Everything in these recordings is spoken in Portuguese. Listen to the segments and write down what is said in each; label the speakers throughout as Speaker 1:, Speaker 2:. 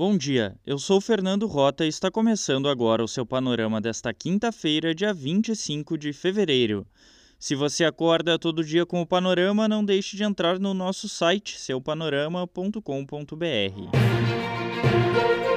Speaker 1: Bom dia, eu sou Fernando Rota e está começando agora o seu panorama desta quinta-feira, dia 25 de fevereiro. Se você acorda todo dia com o panorama, não deixe de entrar no nosso site seupanorama.com.br.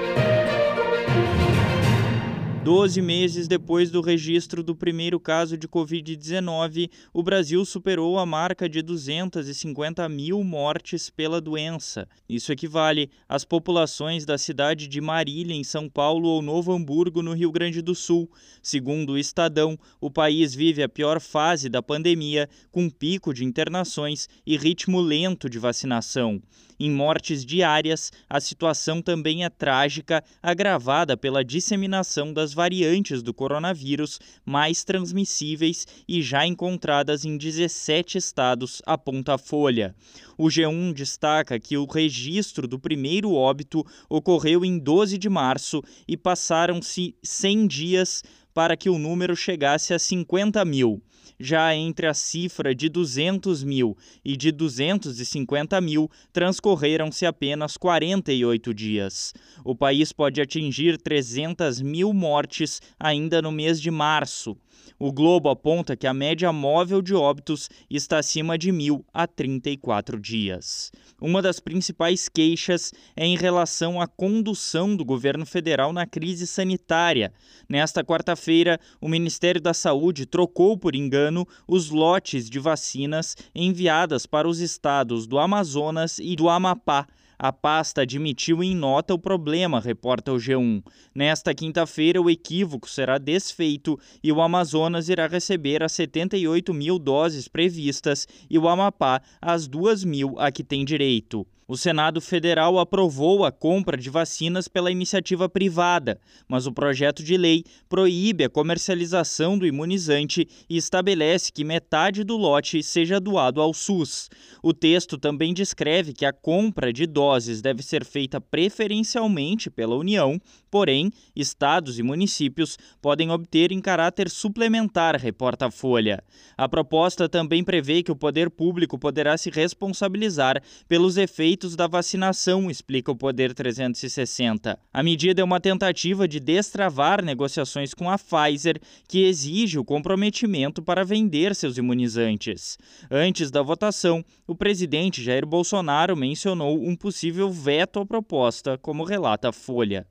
Speaker 1: Doze meses depois do registro do primeiro caso de Covid-19, o Brasil superou a marca de 250 mil mortes pela doença. Isso equivale às populações da cidade de Marília, em São Paulo, ou Novo Hamburgo, no Rio Grande do Sul. Segundo o Estadão, o país vive a pior fase da pandemia, com pico de internações e ritmo lento de vacinação. Em mortes diárias, a situação também é trágica, agravada pela disseminação das variantes do coronavírus mais transmissíveis e já encontradas em 17 estados, aponta a Folha. O G1 destaca que o registro do primeiro óbito ocorreu em 12 de março e passaram-se 100 dias para que o número chegasse a 50 mil. Já entre a cifra de 200 mil e de 250 mil, transcorreram-se apenas 48 dias. O país pode atingir 300 mil mortes ainda no mês de março. O Globo aponta que a média móvel de óbitos está acima de mil a 34 dias. Uma das principais queixas é em relação à condução do governo federal na crise sanitária. Nesta quarta-feira, o Ministério da Saúde trocou por engano os lotes de vacinas enviadas para os estados do Amazonas e do Amapá a pasta admitiu em nota o problema, reporta o G1. Nesta quinta-feira, o equívoco será desfeito e o Amazonas irá receber as 78 mil doses previstas e o Amapá as 2 mil a que tem direito. O Senado Federal aprovou a compra de vacinas pela iniciativa privada, mas o projeto de lei proíbe a comercialização do imunizante e estabelece que metade do lote seja doado ao SUS. O texto também descreve que a compra de doses deve ser feita preferencialmente pela União, porém, estados e municípios podem obter em caráter suplementar, reporta a Folha. A proposta também prevê que o poder público poderá se responsabilizar pelos efeitos efeitos da vacinação, explica o Poder 360. A medida é uma tentativa de destravar negociações com a Pfizer, que exige o comprometimento para vender seus imunizantes. Antes da votação, o presidente Jair Bolsonaro mencionou um possível veto à proposta, como relata a Folha.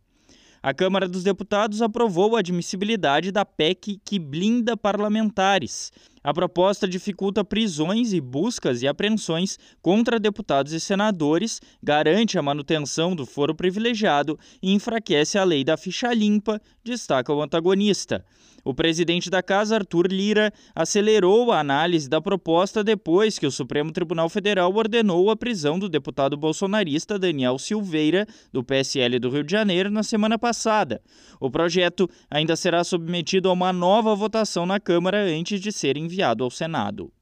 Speaker 1: A Câmara dos Deputados aprovou a admissibilidade da PEC que blinda parlamentares. A proposta dificulta prisões e buscas e apreensões contra deputados e senadores, garante a manutenção do foro privilegiado e enfraquece a lei da ficha limpa, destaca o antagonista. O presidente da casa, Arthur Lira, acelerou a análise da proposta depois que o Supremo Tribunal Federal ordenou a prisão do deputado bolsonarista Daniel Silveira, do PSL do Rio de Janeiro, na semana passada. O projeto ainda será submetido a uma nova votação na Câmara antes de ser enviado ao Senado.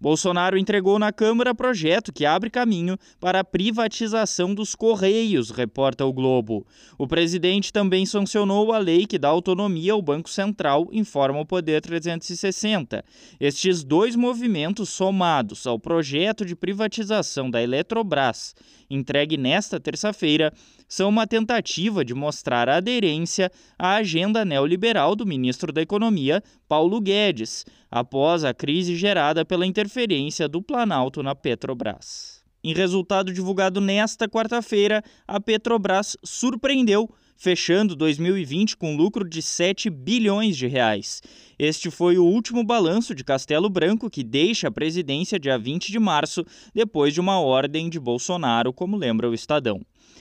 Speaker 1: Bolsonaro entregou na Câmara projeto que abre caminho para a privatização dos Correios, reporta o Globo. O presidente também sancionou a lei que dá autonomia ao Banco Central, informa o Poder 360. Estes dois movimentos, somados ao projeto de privatização da Eletrobras, entregue nesta terça-feira, são uma tentativa de mostrar aderência à agenda neoliberal do ministro da Economia, Paulo Guedes, após a crise gerada pela interferência do Planalto na Petrobras. Em resultado divulgado nesta quarta-feira, a Petrobras surpreendeu fechando 2020 com lucro de 7 bilhões de reais. Este foi o último balanço de Castelo Branco, que deixa a presidência dia 20 de março, depois de uma ordem de Bolsonaro, como lembra o Estadão.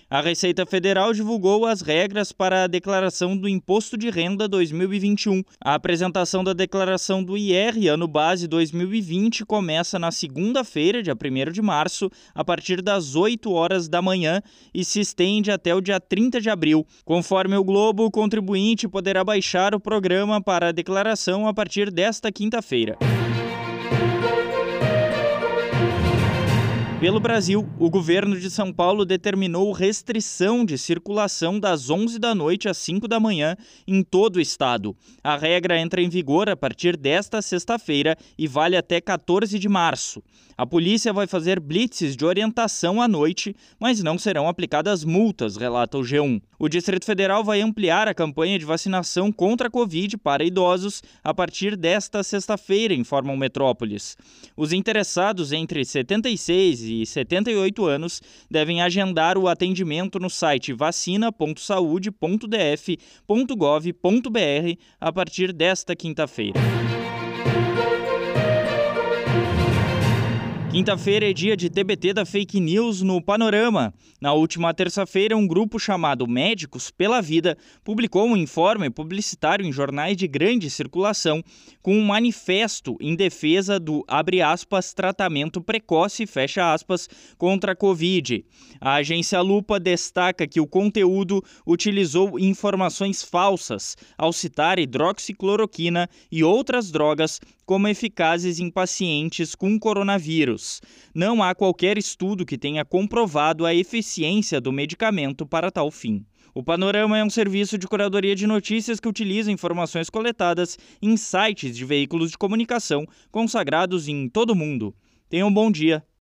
Speaker 1: A Receita Federal divulgou as regras para a declaração do Imposto de Renda 2021. A apresentação da declaração do IR ano base 2020 começa na segunda-feira, dia 1 de março, a partir das 8 horas da manhã e se estende até o dia 30 de abril. Conforme o Globo, o contribuinte poderá baixar o programa para a declaração a partir desta quinta-feira. Pelo Brasil, o governo de São Paulo determinou restrição de circulação das 11 da noite às 5 da manhã em todo o estado. A regra entra em vigor a partir desta sexta-feira e vale até 14 de março. A polícia vai fazer blitzes de orientação à noite, mas não serão aplicadas multas, relata o G1. O Distrito Federal vai ampliar a campanha de vacinação contra a Covid para idosos a partir desta sexta-feira, informa o Metrópolis. Os interessados entre 76 e 78 anos devem agendar o atendimento no site vacina.saude.df.gov.br a partir desta quinta-feira. Quinta-feira é dia de TBT da fake news no Panorama. Na última terça-feira, um grupo chamado Médicos pela Vida publicou um informe publicitário em jornais de grande circulação com um manifesto em defesa do aspas tratamento precoce aspas contra a Covid. A agência Lupa destaca que o conteúdo utilizou informações falsas ao citar hidroxicloroquina e outras drogas como eficazes em pacientes com coronavírus. Não há qualquer estudo que tenha comprovado a eficiência do medicamento para tal fim. O Panorama é um serviço de curadoria de notícias que utiliza informações coletadas em sites de veículos de comunicação consagrados em todo o mundo. Tenham um bom dia